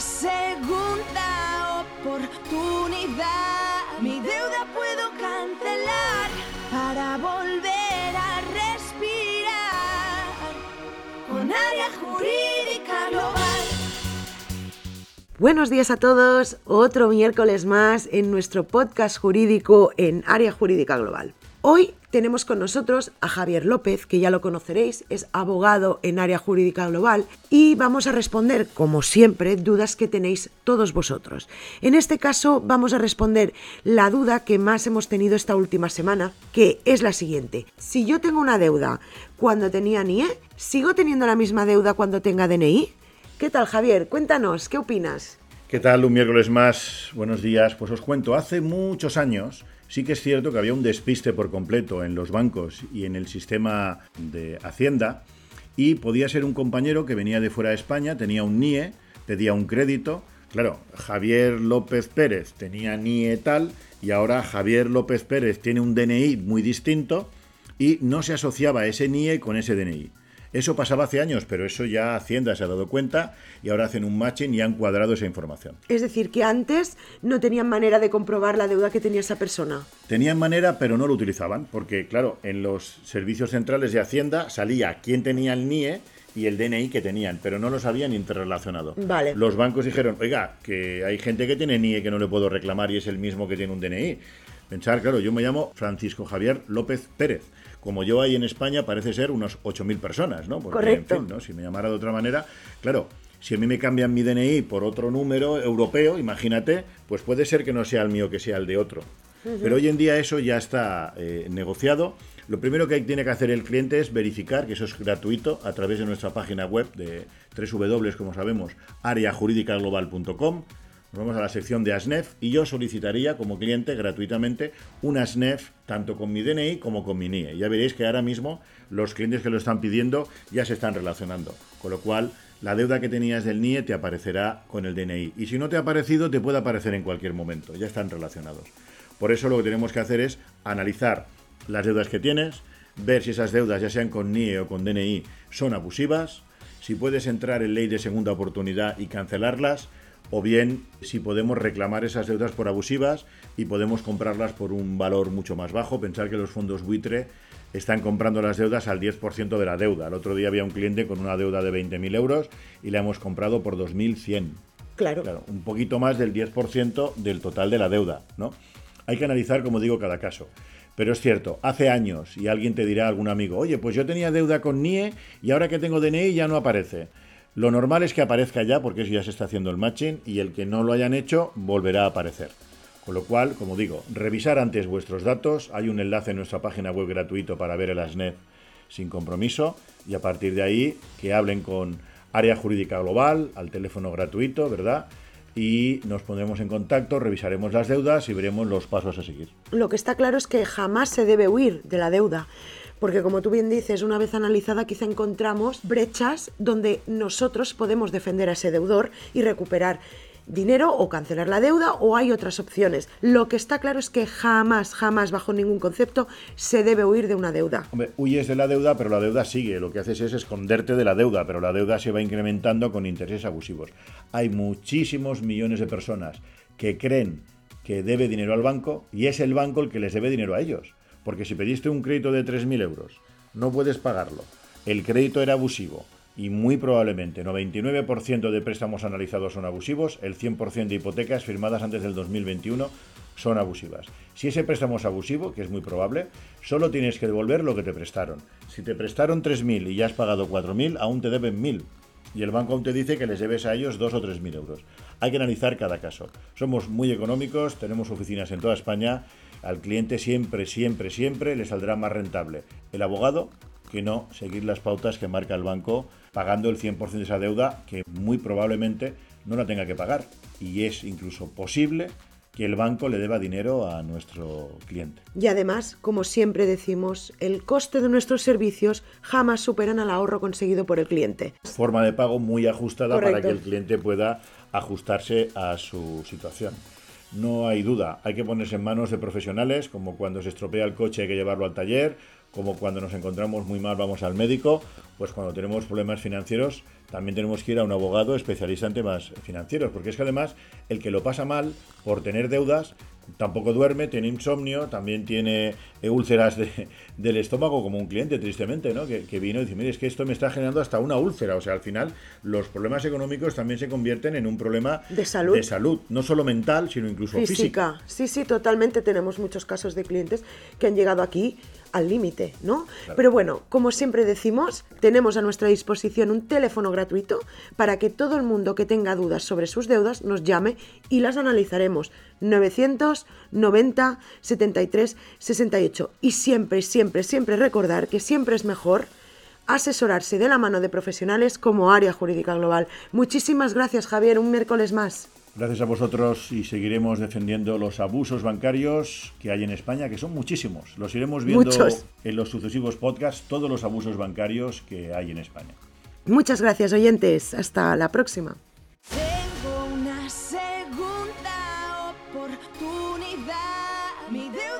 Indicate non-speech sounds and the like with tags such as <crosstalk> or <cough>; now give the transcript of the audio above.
segunda oportunidad. Mi deuda puedo cancelar para volver a respirar con área jurídica global. Buenos días a todos, otro miércoles más en nuestro podcast jurídico en Área Jurídica Global. Hoy tenemos con nosotros a Javier López, que ya lo conoceréis, es abogado en área jurídica global y vamos a responder, como siempre, dudas que tenéis todos vosotros. En este caso vamos a responder la duda que más hemos tenido esta última semana, que es la siguiente. Si yo tengo una deuda cuando tenía NIE, ¿sigo teniendo la misma deuda cuando tenga DNI? ¿Qué tal, Javier? Cuéntanos, ¿qué opinas? ¿Qué tal? Un miércoles más. Buenos días. Pues os cuento, hace muchos años Sí que es cierto que había un despiste por completo en los bancos y en el sistema de Hacienda y podía ser un compañero que venía de fuera de España, tenía un NIE, pedía un crédito. Claro, Javier López Pérez tenía NIE tal y ahora Javier López Pérez tiene un DNI muy distinto y no se asociaba ese NIE con ese DNI. Eso pasaba hace años, pero eso ya Hacienda se ha dado cuenta y ahora hacen un matching y han cuadrado esa información. Es decir, que antes no tenían manera de comprobar la deuda que tenía esa persona. Tenían manera, pero no lo utilizaban, porque claro, en los servicios centrales de Hacienda salía quién tenía el NIE y el DNI que tenían, pero no los habían interrelacionado. Vale. Los bancos dijeron, oiga, que hay gente que tiene NIE que no le puedo reclamar y es el mismo que tiene un DNI. Pensar, claro, yo me llamo Francisco Javier López Pérez como yo hay en España, parece ser unos 8.000 personas, ¿no? Porque, Correcto. En fin, ¿no? Si me llamara de otra manera, claro, si a mí me cambian mi DNI por otro número europeo, imagínate, pues puede ser que no sea el mío, que sea el de otro. Pero hoy en día eso ya está eh, negociado. Lo primero que tiene que hacer el cliente es verificar que eso es gratuito a través de nuestra página web de www, como sabemos, areajurídicaglobal.com nos vamos a la sección de ASNEF y yo solicitaría como cliente gratuitamente un ASNEF tanto con mi DNI como con mi NIE. Ya veréis que ahora mismo los clientes que lo están pidiendo ya se están relacionando. Con lo cual, la deuda que tenías del NIE te aparecerá con el DNI. Y si no te ha aparecido, te puede aparecer en cualquier momento. Ya están relacionados. Por eso lo que tenemos que hacer es analizar las deudas que tienes, ver si esas deudas, ya sean con NIE o con DNI, son abusivas, si puedes entrar en ley de segunda oportunidad y cancelarlas, o bien si podemos reclamar esas deudas por abusivas y podemos comprarlas por un valor mucho más bajo. Pensar que los fondos buitre están comprando las deudas al 10% de la deuda. El otro día había un cliente con una deuda de 20.000 euros y la hemos comprado por 2.100. Claro. claro. Un poquito más del 10% del total de la deuda, ¿no? Hay que analizar, como digo, cada caso. Pero es cierto, hace años, y alguien te dirá, algún amigo, oye, pues yo tenía deuda con NIE y ahora que tengo DNI ya no aparece. Lo normal es que aparezca ya porque eso ya se está haciendo el matching y el que no lo hayan hecho volverá a aparecer. Con lo cual, como digo, revisar antes vuestros datos. Hay un enlace en nuestra página web gratuito para ver el ASNET sin compromiso y a partir de ahí que hablen con Área Jurídica Global al teléfono gratuito, ¿verdad? y nos pondremos en contacto, revisaremos las deudas y veremos los pasos a seguir. Lo que está claro es que jamás se debe huir de la deuda porque como tú bien dices, una vez analizada quizá encontramos brechas donde nosotros podemos defender a ese deudor y recuperar dinero o cancelar la deuda o hay otras opciones. Lo que está claro es que jamás, jamás, bajo ningún concepto, se debe huir de una deuda. Hombre, huyes de la deuda, pero la deuda sigue. Lo que haces es esconderte de la deuda, pero la deuda se va incrementando con intereses abusivos. Hay muchísimos millones de personas que creen que debe dinero al banco y es el banco el que les debe dinero a ellos. Porque si pediste un crédito de 3.000 euros, no puedes pagarlo, el crédito era abusivo y muy probablemente 99% de préstamos analizados son abusivos, el 100% de hipotecas firmadas antes del 2021 son abusivas. Si ese préstamo es abusivo, que es muy probable, solo tienes que devolver lo que te prestaron. Si te prestaron 3.000 y ya has pagado 4.000, aún te deben 1.000 y el banco aún te dice que les debes a ellos 2 o 3.000 euros. Hay que analizar cada caso. Somos muy económicos, tenemos oficinas en toda España al cliente siempre, siempre, siempre le saldrá más rentable el abogado que no seguir las pautas que marca el banco pagando el 100% de esa deuda que muy probablemente no la tenga que pagar. Y es incluso posible que el banco le deba dinero a nuestro cliente. Y además, como siempre decimos, el coste de nuestros servicios jamás superan al ahorro conseguido por el cliente. Forma de pago muy ajustada para que el cliente pueda ajustarse a su situación no hay duda, hay que ponerse en manos de profesionales, como cuando se estropea el coche hay que llevarlo al taller, como cuando nos encontramos muy mal vamos al médico, pues cuando tenemos problemas financieros también tenemos que ir a un abogado especialista en temas financieros, porque es que además el que lo pasa mal por tener deudas tampoco duerme, tiene insomnio, también tiene eh, úlceras <laughs> del estómago, como un cliente, tristemente, ¿no? Que, vino y dice, mire, es que esto me está generando hasta una úlcera. O sea, al final, los problemas económicos también se convierten en un problema de salud, de salud no solo mental, sino incluso física. Sí, sí, totalmente. Tenemos muchos casos de clientes que han llegado aquí al límite, ¿no? Pero bueno, como siempre decimos, tenemos a nuestra disposición un teléfono gratuito para que todo el mundo que tenga dudas sobre sus deudas nos llame y las analizaremos. 990 73 68. Y siempre, siempre, siempre recordar que siempre es mejor asesorarse de la mano de profesionales como Área Jurídica Global. Muchísimas gracias, Javier. Un miércoles más. Gracias a vosotros y seguiremos defendiendo los abusos bancarios que hay en España, que son muchísimos. Los iremos viendo en los sucesivos podcasts, todos los abusos bancarios que hay en España. Muchas gracias, oyentes. Hasta la próxima. Tengo una segunda oportunidad. Mi deuda